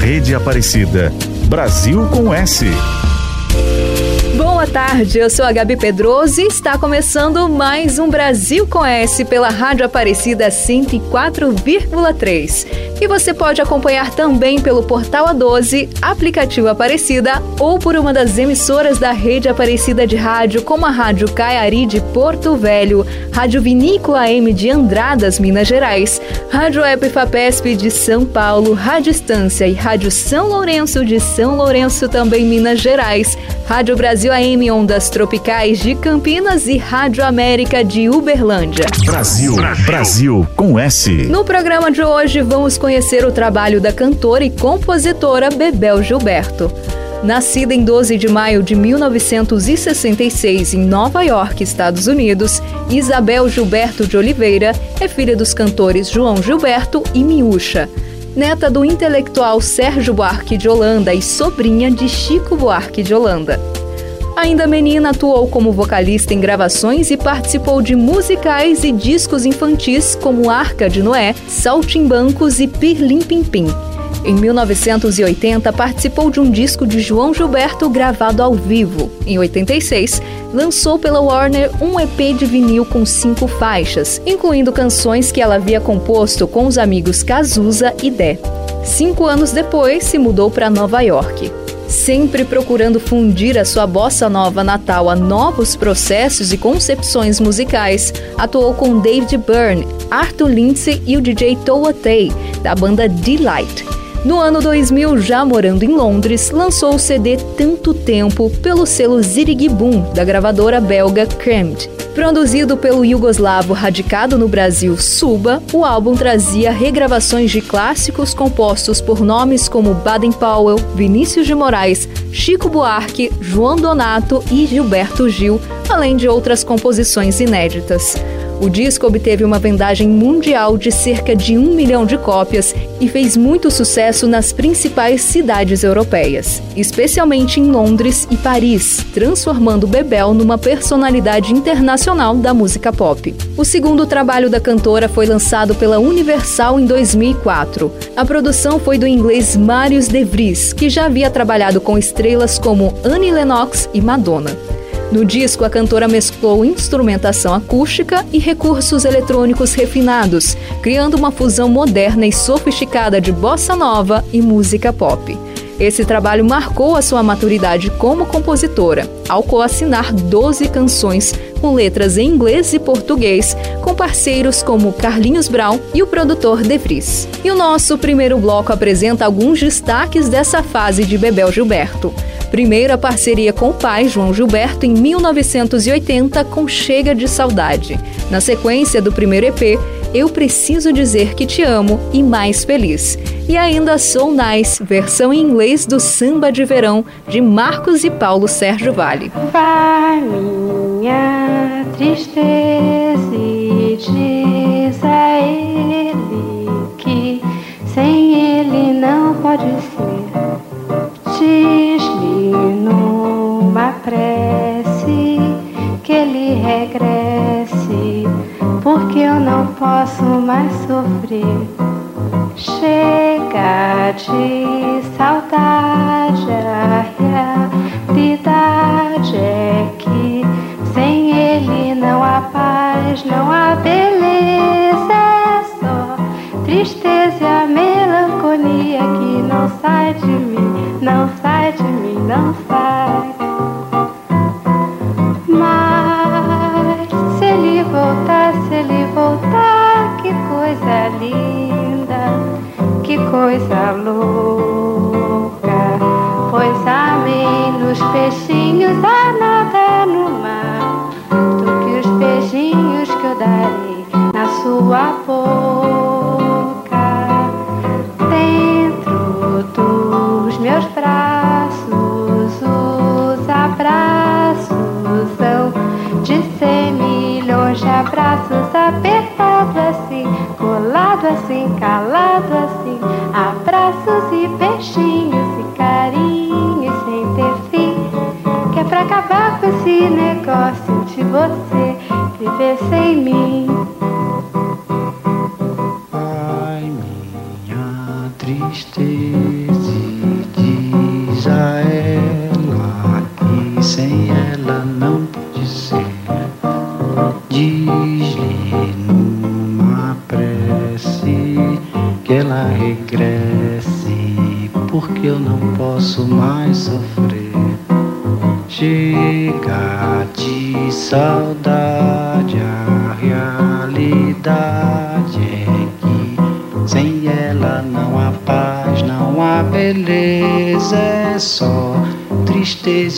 Rede Aparecida. Brasil com S. Boa tarde, eu sou a Gabi Pedroso e está começando mais um Brasil com S pela Rádio Aparecida 104,3. E você pode acompanhar também pelo Portal A12, aplicativo Aparecida ou por uma das emissoras da rede Aparecida de rádio, como a Rádio Caiari de Porto Velho, Rádio Vinícola AM de Andradas, Minas Gerais, Rádio Epifapesp de São Paulo, Rádio Estância e Rádio São Lourenço de São Lourenço, também Minas Gerais, Rádio Brasil AM Ondas Tropicais de Campinas e Rádio América de Uberlândia. Brasil, Brasil com S. No programa de hoje vamos conhecer o trabalho da cantora e compositora Bebel Gilberto. Nascida em 12 de maio de 1966 em Nova York, Estados Unidos, Isabel Gilberto de Oliveira é filha dos cantores João Gilberto e Miúcha neta do intelectual Sérgio Buarque de Holanda e sobrinha de Chico Buarque de Holanda. Ainda menina, atuou como vocalista em gravações e participou de musicais e discos infantis como Arca de Noé, Saltimbancos e Pirlim Pim Pim. Em 1980, participou de um disco de João Gilberto gravado ao vivo. Em 86, lançou pela Warner um EP de vinil com cinco faixas, incluindo canções que ela havia composto com os amigos Cazuza e Dé. Cinco anos depois, se mudou para Nova York. Sempre procurando fundir a sua bossa nova natal a novos processos e concepções musicais, atuou com David Byrne, Arthur Lindsay e o DJ Toa Tay, da banda Delight. No ano 2000, já morando em Londres, lançou o CD Tanto Tempo pelo selo Zirigibum, da gravadora belga Cremed. Produzido pelo yugoslavo radicado no Brasil Suba, o álbum trazia regravações de clássicos compostos por nomes como Baden Powell, Vinícius de Moraes, Chico Buarque, João Donato e Gilberto Gil, além de outras composições inéditas. O disco obteve uma vendagem mundial de cerca de um milhão de cópias e fez muito sucesso nas principais cidades europeias, especialmente em Londres e Paris, transformando Bebel numa personalidade internacional da música pop. O segundo trabalho da cantora foi lançado pela Universal em 2004. A produção foi do inglês Marius De Vries, que já havia trabalhado com estrelas como Annie Lennox e Madonna. No disco, a cantora mesclou instrumentação acústica e recursos eletrônicos refinados, criando uma fusão moderna e sofisticada de bossa nova e música pop. Esse trabalho marcou a sua maturidade como compositora, ao coassinar 12 canções com letras em inglês e português, com parceiros como Carlinhos Brown e o produtor De Vries. E o nosso primeiro bloco apresenta alguns destaques dessa fase de Bebel Gilberto. Primeiro, a parceria com o pai, João Gilberto, em 1980, com Chega de Saudade. Na sequência do primeiro EP, Eu Preciso Dizer Que Te Amo e Mais Feliz. E ainda Soul Nice, versão em inglês do Samba de Verão, de Marcos e Paulo Sérgio Vale. Vai minha tristeza e diz a ele que sem ele não pode ser. Diz-lhe numa prece que ele regresse, porque eu não posso mais sofrer. Chega de saudade, a realidade não há paz, não há beleza, é só tristeza e a melancolia que não sai de mim, não sai de mim, não sai. Mas se ele voltar, se ele voltar, que coisa linda, que coisa louca. Pois amém nos peixinhos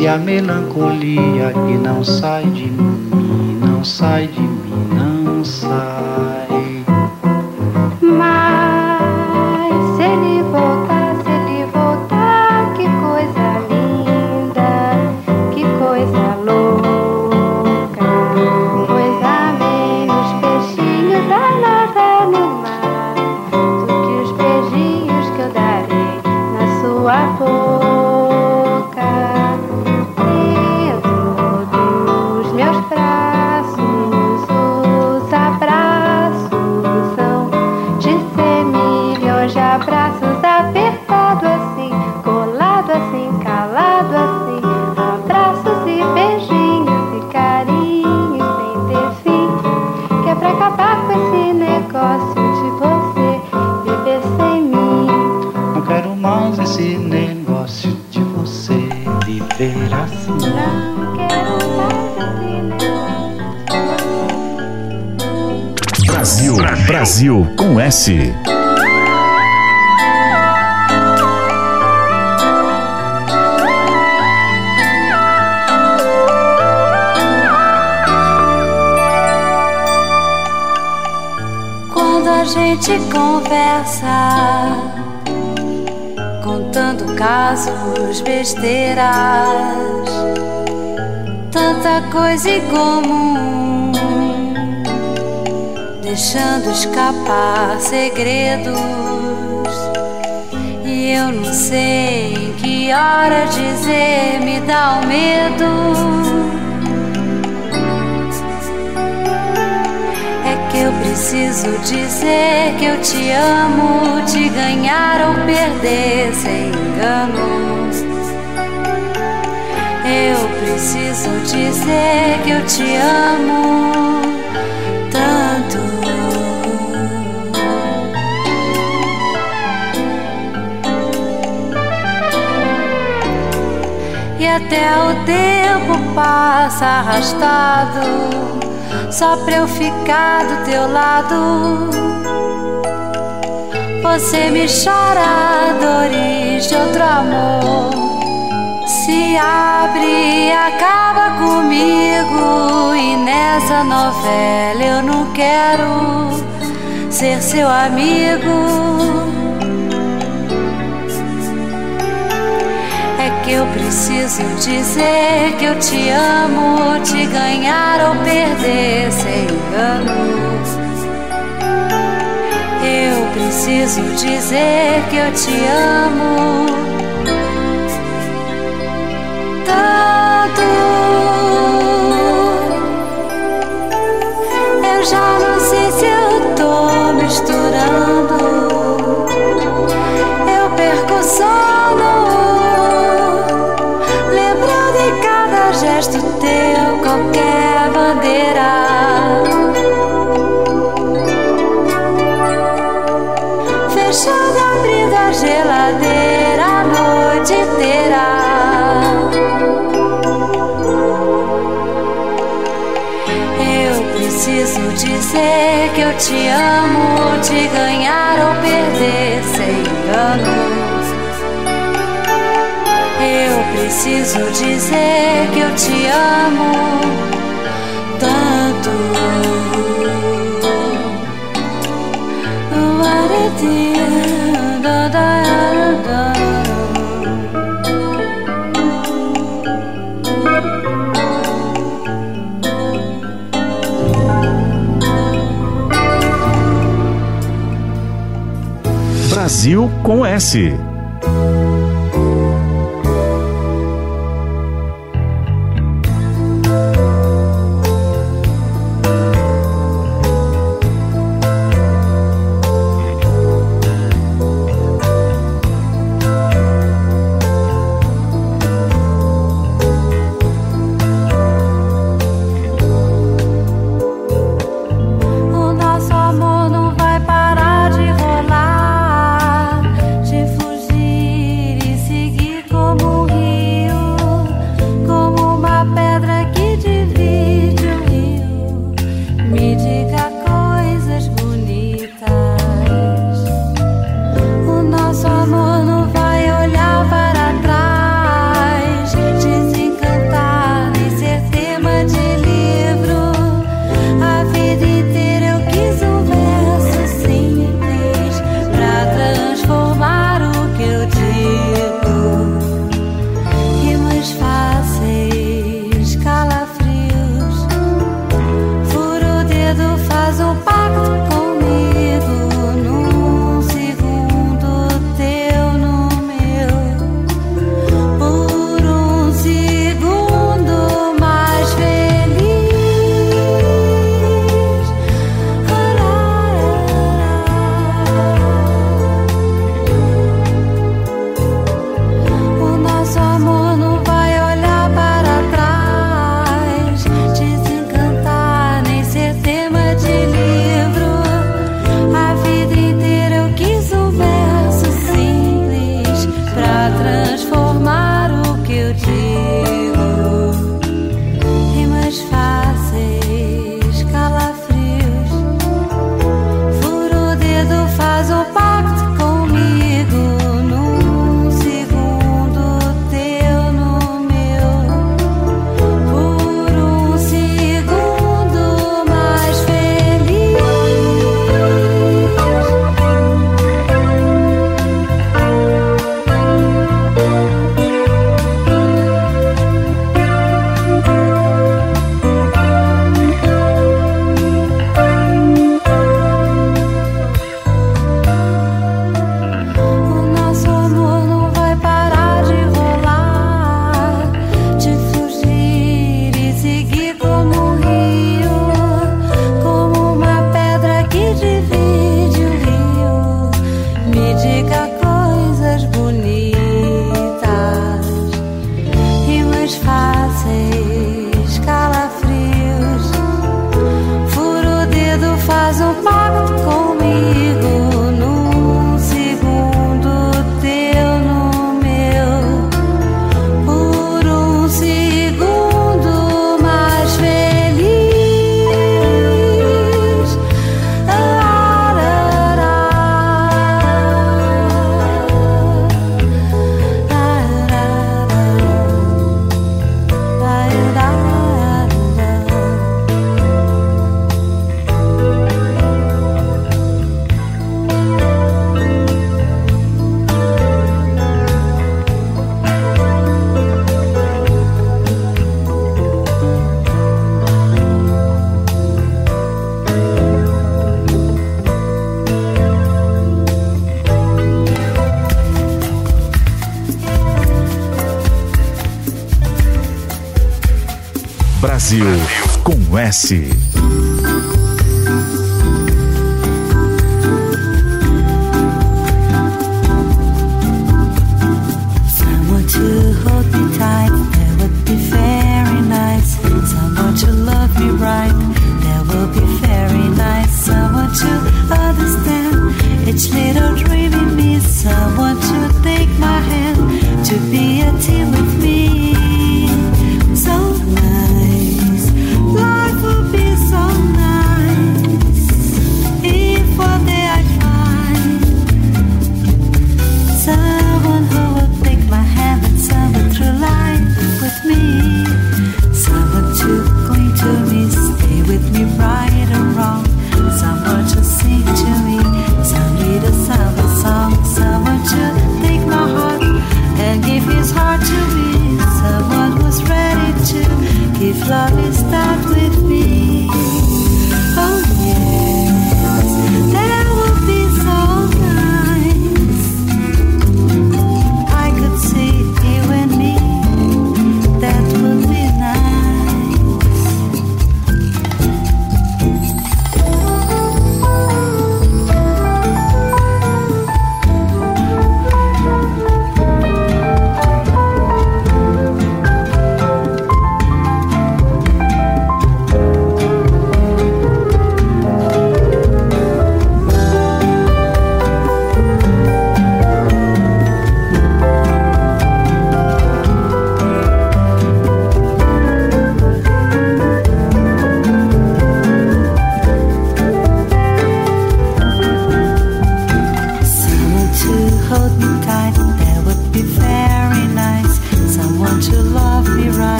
e a melancolia que não sai de mim, Brasil com S. Quando a gente conversa, contando casos, besteiras, tanta coisa em comum, deixando escapar segredos. E eu não sei em que hora dizer, me dá o medo. É que eu preciso dizer que eu te amo, te ganhar ou perder sem engano. Eu preciso dizer que eu te amo até o tempo passa arrastado só pra eu ficar do teu lado. Você me chora dores de outro amor. Se abre e acaba comigo. E nessa novela eu não quero ser seu amigo. Eu preciso dizer que eu te amo, te ganhar ou perder sem engano. Eu preciso dizer que eu te amo tanto. Eu já não preciso dizer que eu te amo tanto. Brasil com S. day. Brasil com S.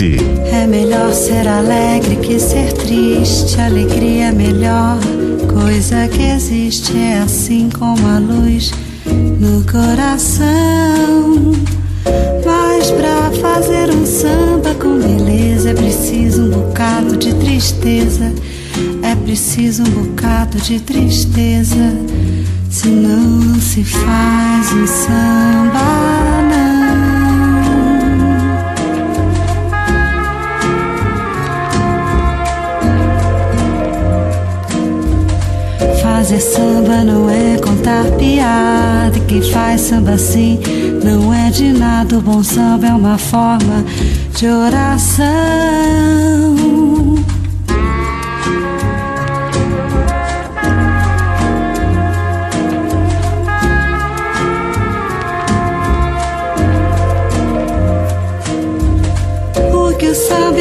É melhor ser alegre que ser triste. Alegria é melhor coisa que existe. É assim como a luz no coração. Mas pra fazer um samba com beleza é preciso um bocado de tristeza. É preciso um bocado de tristeza. Senão não se faz um samba. Samba não é contar piada. Quem faz samba assim não é de nada. O bom samba é uma forma de oração.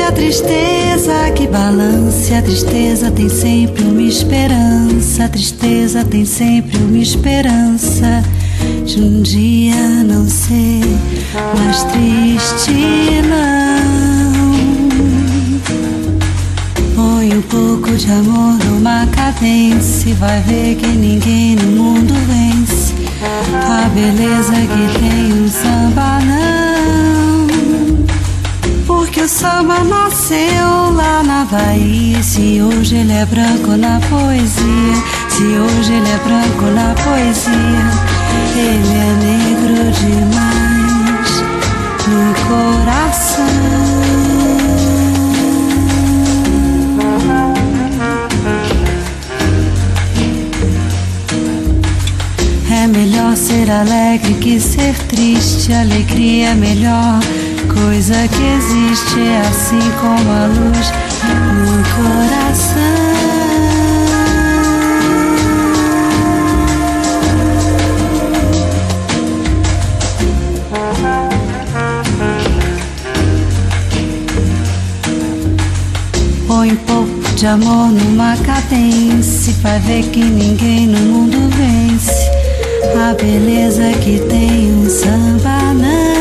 O a tristeza que balance. A tristeza tem sempre uma esperança. A tristeza tem sempre uma esperança de um dia não ser mais triste, não. Põe um pouco de amor numa cadência e vai ver que ninguém no mundo vence a beleza que tem um samba, não. O samba nasceu lá na Bahia. Se hoje ele é branco na poesia, se hoje ele é branco na poesia, ele é negro demais no coração. É melhor ser alegre que ser triste. Alegria é melhor coisa que existe. É assim como a luz no coração. Põe um pouco de amor numa cadência. Vai ver que ninguém no mundo vence a beleza que tem um samba, não.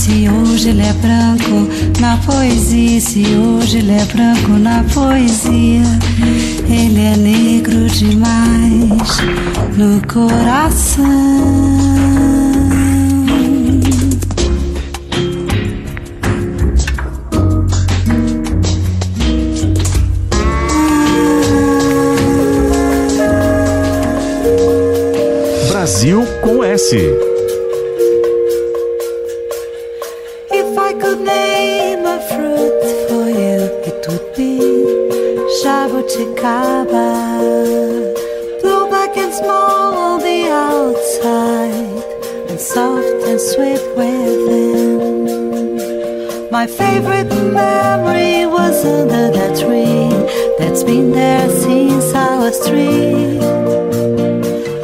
Se hoje ele é branco na poesia, se hoje ele é branco na poesia, ele é negro demais no coração. My favorite memory was under that tree that's been there since I was three.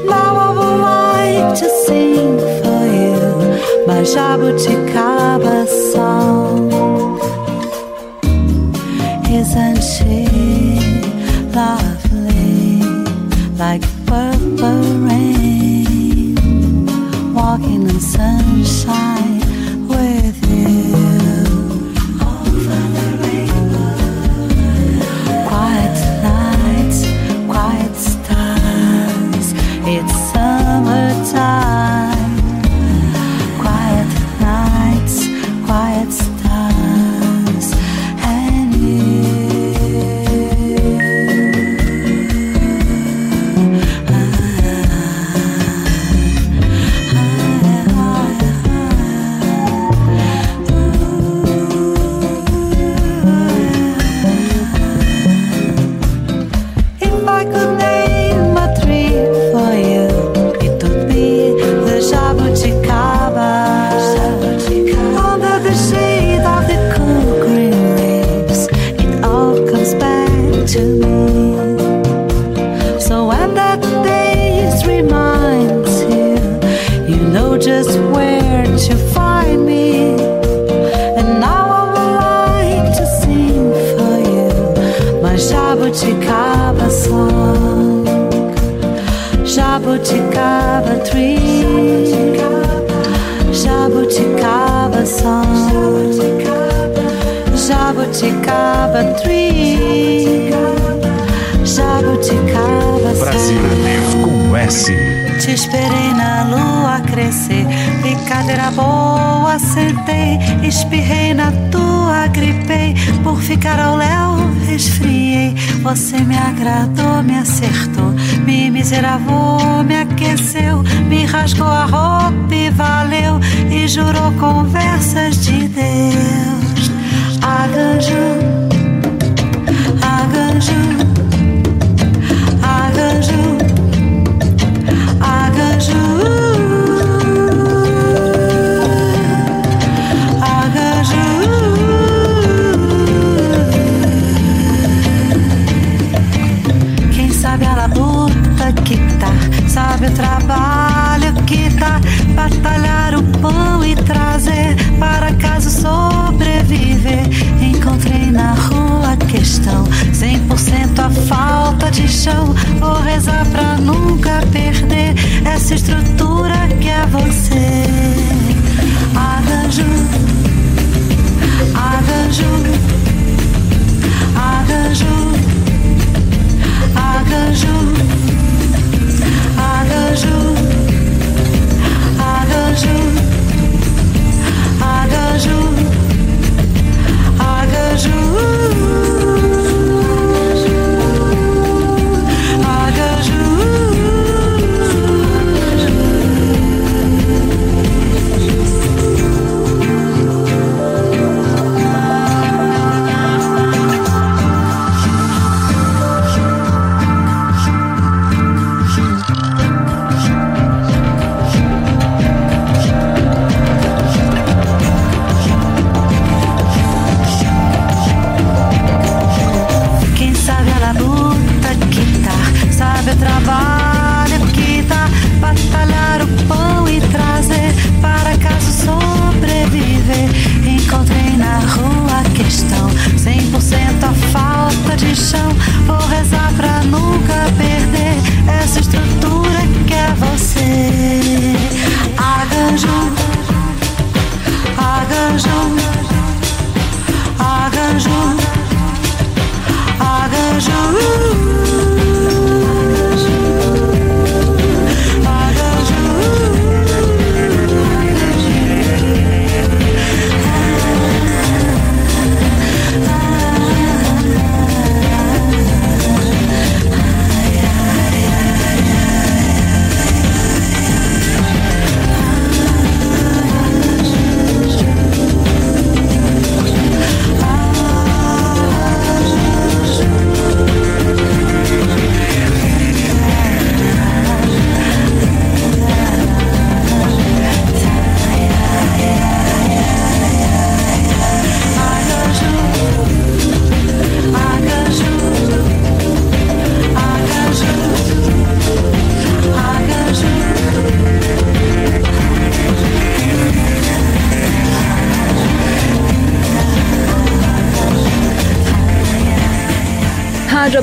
Now I would like to sing for you my jabuticaba song. Isn't she lovely, like purple rain, walking in sunshine jabuticaba tree, jabuticaba song, jabuticaba tree, jabuticaba Brasil com S. Te esperei na lua crescer, brincadeira boa, sentei, espirrei na tua, gripei, por ficar ao léu, resfriei. Você me agradou, me acertou, me miseravou, me aqueceu, me rasgou a roupa e valeu, e jurou conversas de Deus. Aganju, Aganju, batalhar o pão e trazer para casa sobreviver. Encontrei na rua questão, 100% a falta de chão. Vou rezar pra nunca perder essa estrutura que é você. Aganju, Aganju, Aganju, Aganju, Aganju, Aganju, Aganju,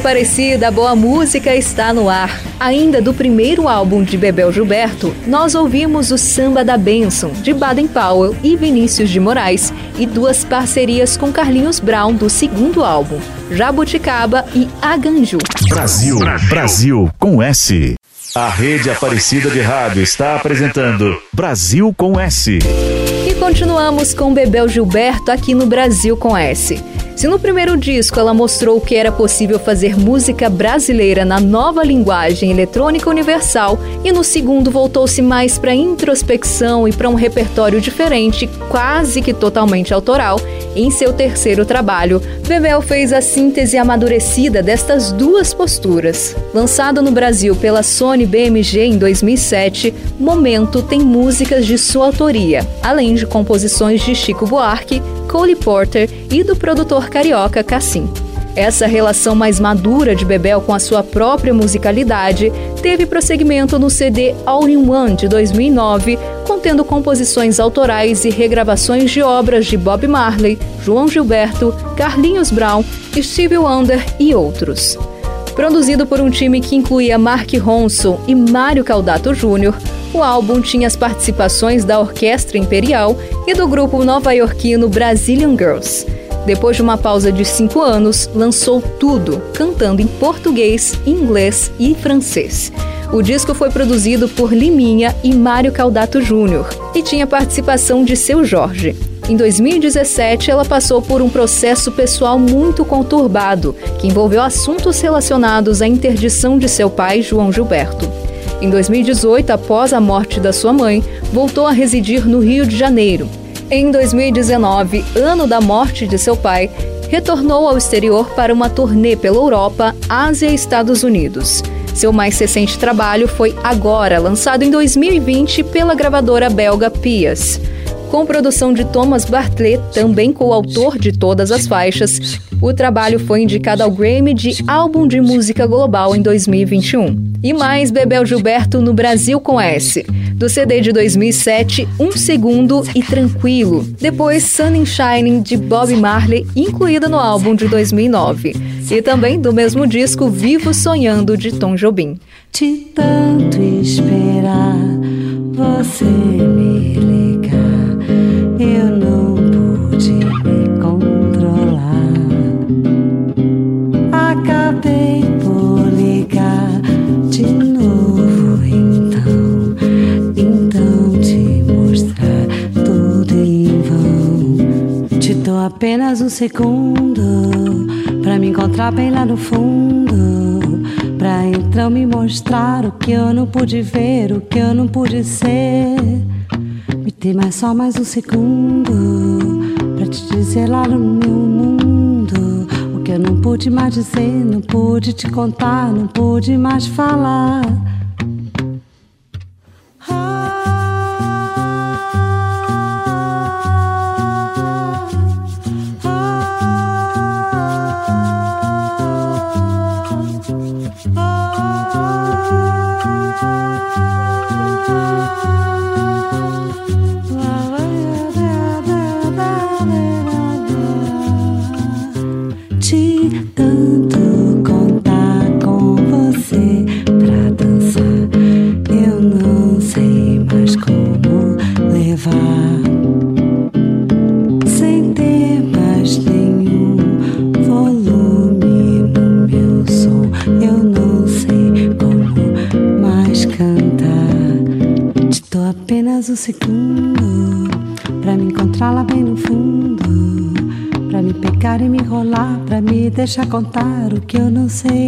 Aparecida, boa música está no ar. Ainda do primeiro álbum de Bebel Gilberto, nós ouvimos o Samba da Benção, de Baden Powell e Vinícius de Moraes, e duas parcerias com Carlinhos Brown do segundo álbum, Jabuticaba e Aganju. Brasil, Brasil com S. A rede Aparecida de Rádio está apresentando Brasil com S. E continuamos com Bebel Gilberto aqui no Brasil com S. Se no primeiro disco ela mostrou que era possível fazer música brasileira na nova linguagem eletrônica universal, e no segundo voltou-se mais para introspecção e para um repertório diferente, quase que totalmente autoral, em seu terceiro trabalho, Bebel fez a síntese amadurecida destas duas posturas. Lançado no Brasil pela Sony BMG em 2007, Momento tem músicas de sua autoria, além de composições de Chico Buarque, Cole Porter e do produtor carioca Cassim. Essa relação mais madura de Bebel com a sua própria musicalidade teve prosseguimento no CD All in One de 2009, contendo composições autorais e regravações de obras de Bob Marley, João Gilberto, Carlinhos Brown, Stevie Wonder e outros. Produzido por um time que incluía Mark Ronson e Mário Caldato Jr., o álbum tinha as participações da Orquestra Imperial e do grupo nova-iorquino Brazilian Girls. Depois de uma pausa de cinco anos, lançou tudo, cantando em português, inglês e francês. O disco foi produzido por Liminha e Mário Caldato Júnior e tinha participação de seu Jorge. Em 2017, ela passou por um processo pessoal muito conturbado, que envolveu assuntos relacionados à interdição de seu pai, João Gilberto. Em 2018, após a morte da sua mãe, voltou a residir no Rio de Janeiro. Em 2019, ano da morte de seu pai, retornou ao exterior para uma turnê pela Europa, Ásia e Estados Unidos. Seu mais recente trabalho foi Agora, lançado em 2020 pela gravadora belga Pias. Com produção de Thomas Bartlett, também coautor de todas as faixas, o trabalho foi indicado ao Grammy de Álbum de Música Global em 2021. E mais Bebel Gilberto no Brasil com S. Do CD de 2007, Um Segundo e Tranquilo. Depois Sun and Shining de Bob Marley, incluída no álbum de 2009. E também do mesmo disco Vivo Sonhando de Tom Jobim. De tanto esperar você me ligar, eu não pude me controlar. Acabei por ligar de novo, então, então te mostrar tudo em vão. Te dou apenas um segundo pra me encontrar bem lá no fundo. Pra então me mostrar o que eu não pude ver, o que eu não pude ser. Tem mais só mais um segundo pra te dizer lá no meu mundo o que eu não pude mais dizer, não pude te contar, não pude mais falar. Deixa contar o que eu não sei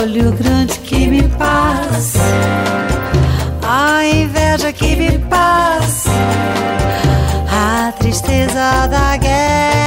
olho grande que me passa, a inveja que me passa, a tristeza da guerra.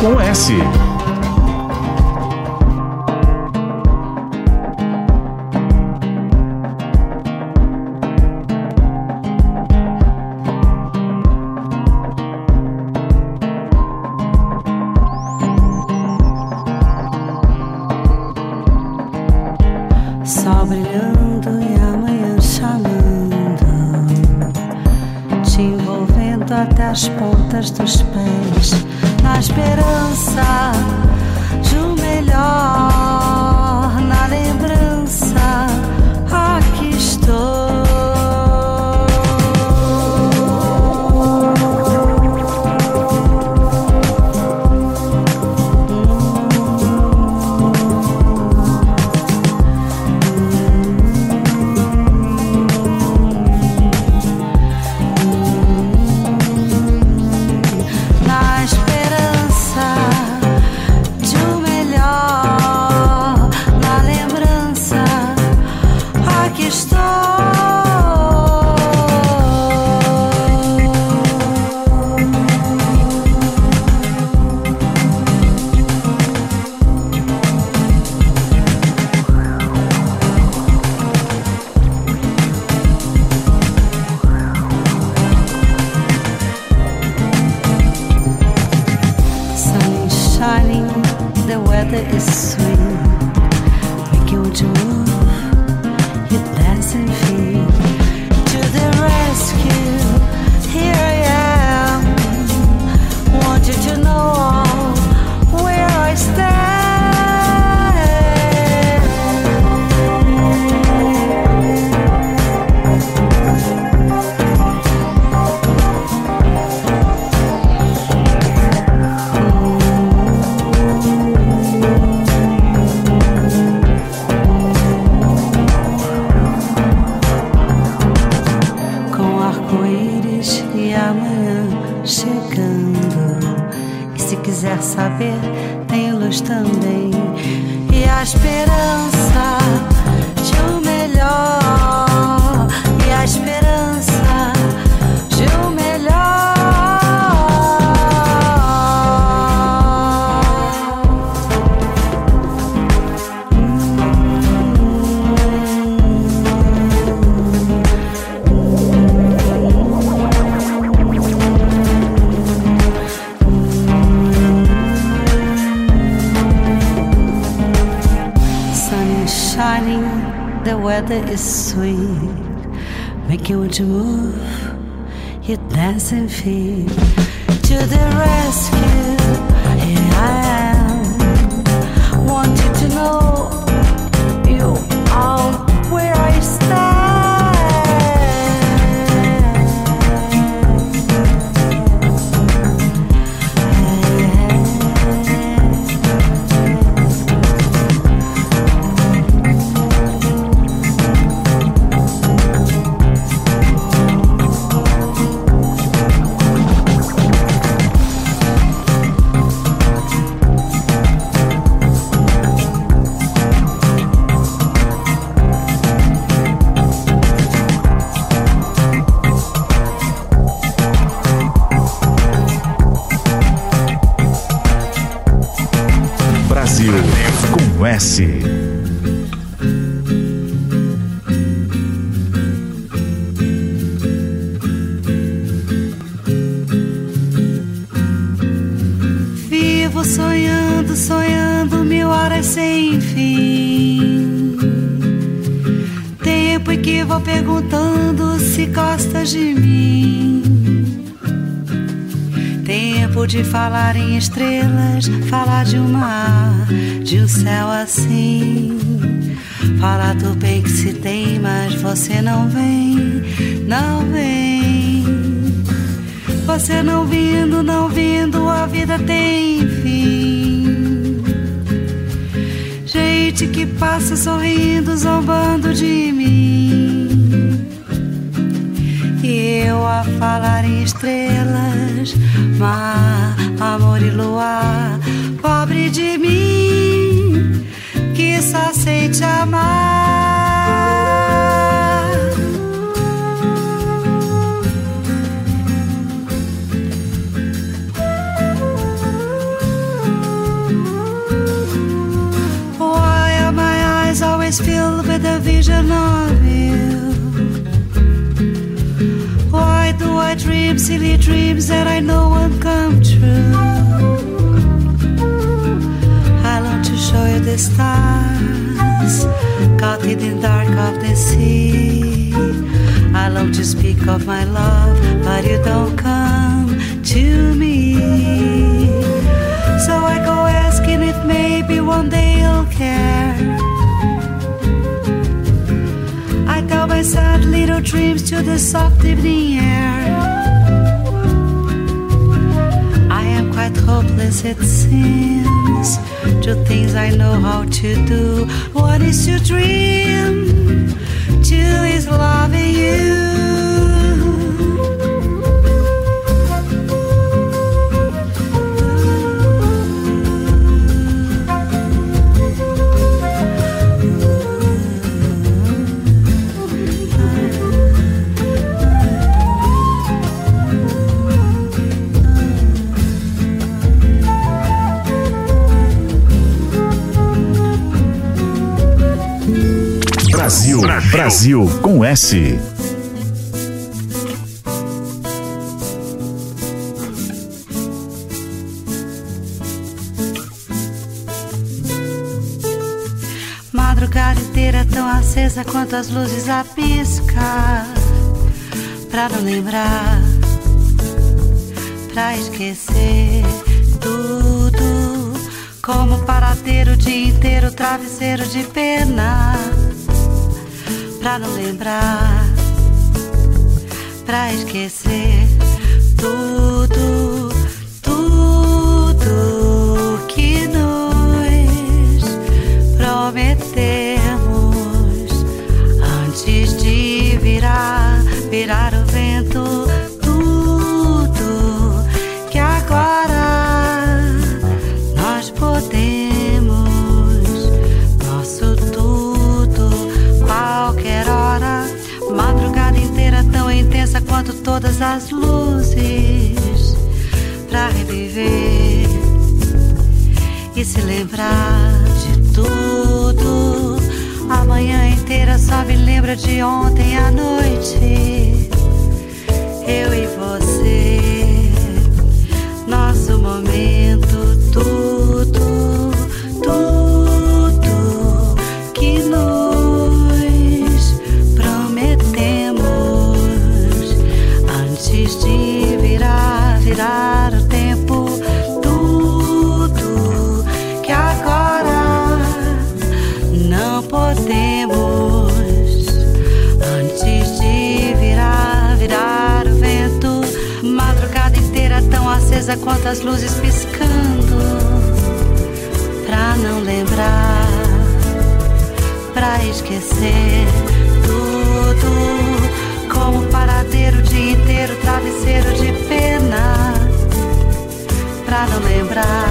Com S. philosophy to the rescue. De falar em estrelas, falar de um mar, de um céu assim. Falar do bem que se tem, mas você não vem, não vem. Você não vindo, não vindo, a vida tem fim. Que passa sorrindo, zombando de mim. E eu a falar em estrelas mar, amor e luar, pobre de mim, que só sei te amar. Silly dreams that I know won't come true? I long to show you the stars, caught in the dark of the sea. I long to speak of my love, but you don't come to me. So I go asking if maybe one day you'll care. I tell little dreams to the soft evening air. I am quite hopeless, it seems, to things I know how to do. One is to dream, two is loving you. Brasil, com S. Madrugada inteira tão acesa quanto as luzes a piscar. Pra não lembrar, pra esquecer tudo. Como paradeiro o dia inteiro, travesseiro de pena. Pra não lembrar, pra esquecer tudo, todas as luzes, pra reviver e se lembrar de tudo. A manhã inteira só me lembra de ontem à noite. Eu e você, as luzes piscando, pra não lembrar, pra esquecer tudo, como paradeiro o dia inteiro, travesseiro de pena, pra não lembrar,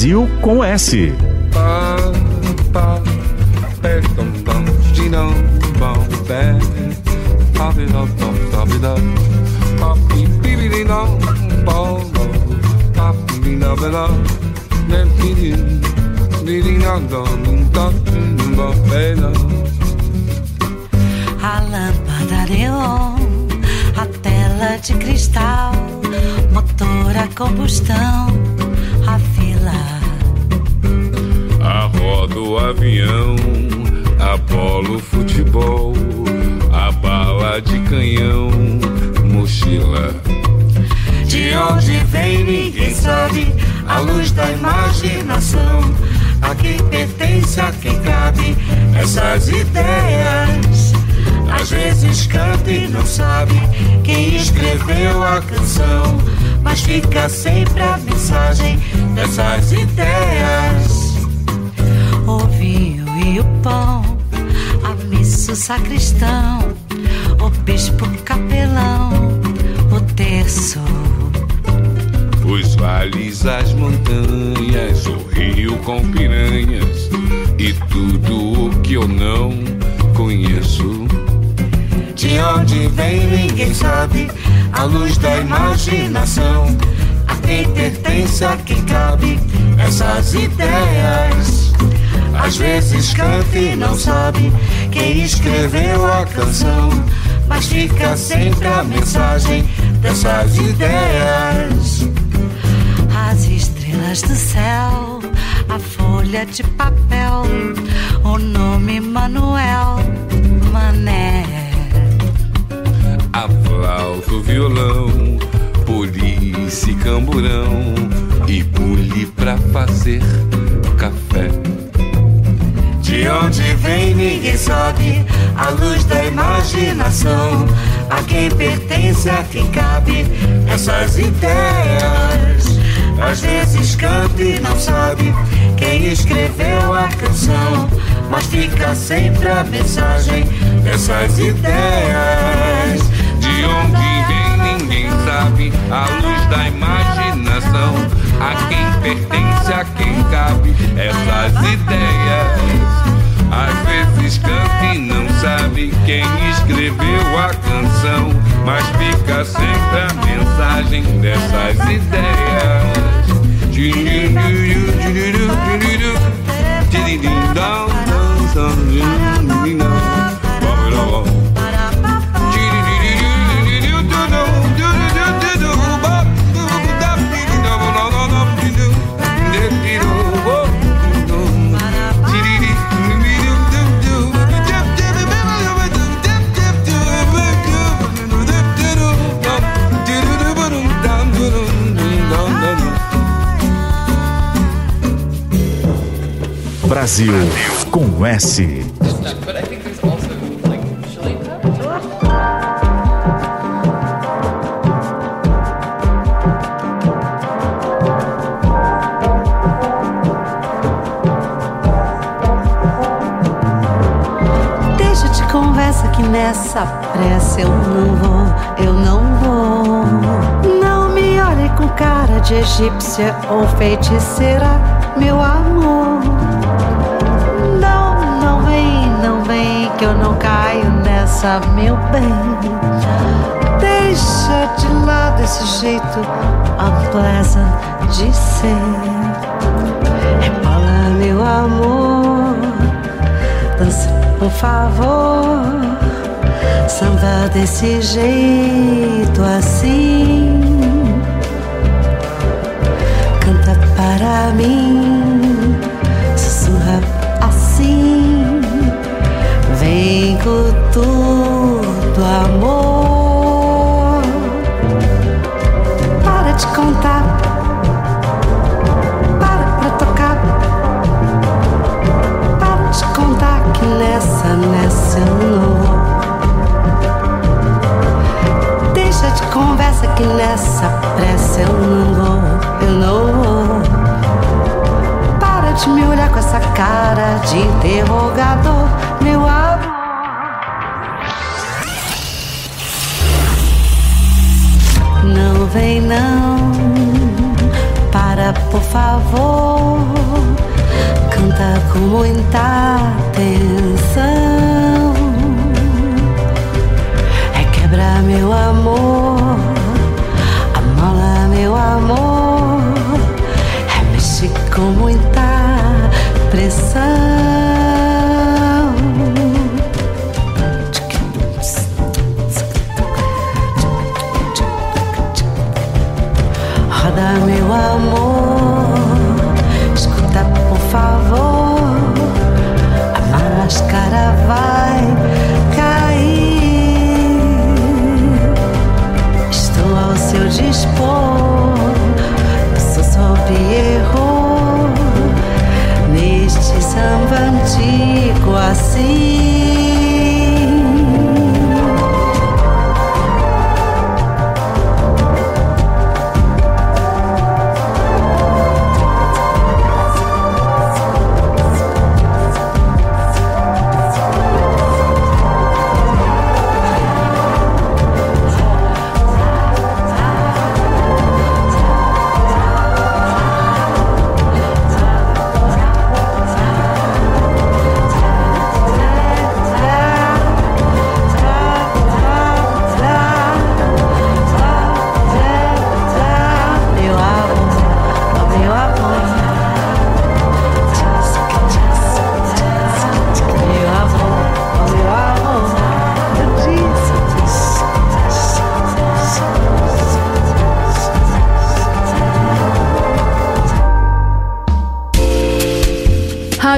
Brasil com S. A lâmpada neon, a tela de cristal, motor a combustão, avião, Apolo futebol, a bala de canhão, mochila. De onde vem ninguém sabe, a luz da imaginação. A quem pertence, a quem cabe essas ideias. Às vezes canta e não sabe quem escreveu a canção, mas fica sempre a mensagem dessas ideias. O vinho e o pão, a missa, o sacristão, o bispo capelão, o terço. Os vales, as montanhas, o rio com piranhas e tudo o que eu não conheço. De onde vem ninguém sabe, a luz da imaginação. A quem pertence, a quem cabe essas ideias. Às vezes canta e não sabe quem escreveu a canção, mas fica sempre a mensagem dessas ideias. As estrelas do céu, a folha de papel, o nome Manuel Mané. A flauta, o violão, polícia e camburão e bule pra fazer café. De onde vem ninguém sabe, a luz da imaginação. A quem pertence, a quem cabe essas ideias. Às vezes canta e não sabe quem escreveu a canção, mas fica sempre a mensagem dessas ideias. De onde vem ninguém sabe, a luz da imaginação. A quem pertence, a quem cabe essas ideias. Às vezes canta e não sabe quem escreveu a canção, mas fica sempre a mensagem dessas ideias. Brasil com S. Deixa de conversa que nessa pressa eu não vou, eu não vou. Não me olhe com cara de egípcia ou feiticeira, meu amor. Que eu não caio nessa, meu bem. Deixa de lado esse jeito unpleasant de ser. Rebola, meu amor, dança, por favor. Samba desse jeito assim. Canta para mim, Com tudo, amor. Para de contar, para pra tocar. Para de contar que nessa, nessa eu não vou. Deixa de conversa que nessa pressa eu não vou, eu não vou. Para de me olhar com essa cara de interrogador, vem não, para por favor, canta com muita atenção. É quebrar meu amor, amola meu amor, é mexer com muita pressão.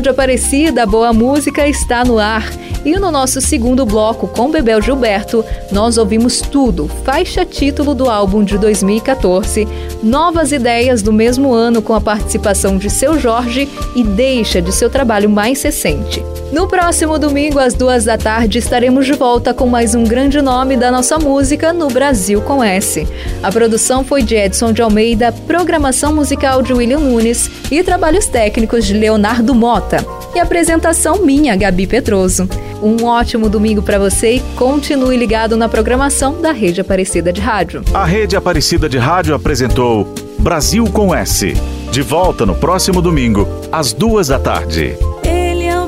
Rádio Aparecida, boa música está no ar. E no nosso segundo bloco, com Bebel Gilberto, nós ouvimos tudo, faixa título do álbum de 2014, novas ideias do mesmo ano com a participação de Seu Jorge e deixa de seu trabalho mais recente. No próximo domingo, às duas da tarde, estaremos de volta com mais um grande nome da nossa música no Brasil com S. A produção foi de Edson de Almeida, programação musical de William Nunes e trabalhos técnicos de Leonardo Mota. E apresentação minha, Gabi Petroso. Um ótimo domingo para você e continue ligado na programação da Rede Aparecida de Rádio. A Rede Aparecida de Rádio apresentou Brasil com S. De volta no próximo domingo, às duas da tarde.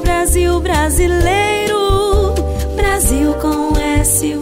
Brasil brasileiro, Brasil com S